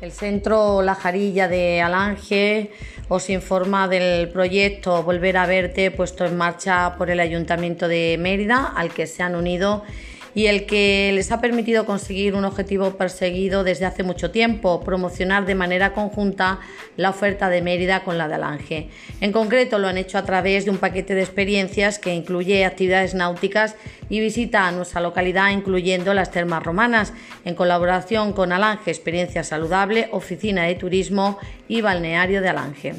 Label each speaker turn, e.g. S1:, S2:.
S1: El Centro La Jarilla de Alange os informa del proyecto Volver a Verte puesto en marcha por el Ayuntamiento de Mérida, al que se han unido y el que les ha permitido conseguir un objetivo perseguido desde hace mucho tiempo, promocionar de manera conjunta la oferta de Mérida con la de Alange. En concreto lo han hecho a través de un paquete de experiencias que incluye actividades náuticas y visita a nuestra localidad incluyendo las termas romanas, en colaboración con Alange Experiencia Saludable, Oficina de Turismo y Balneario de Alange.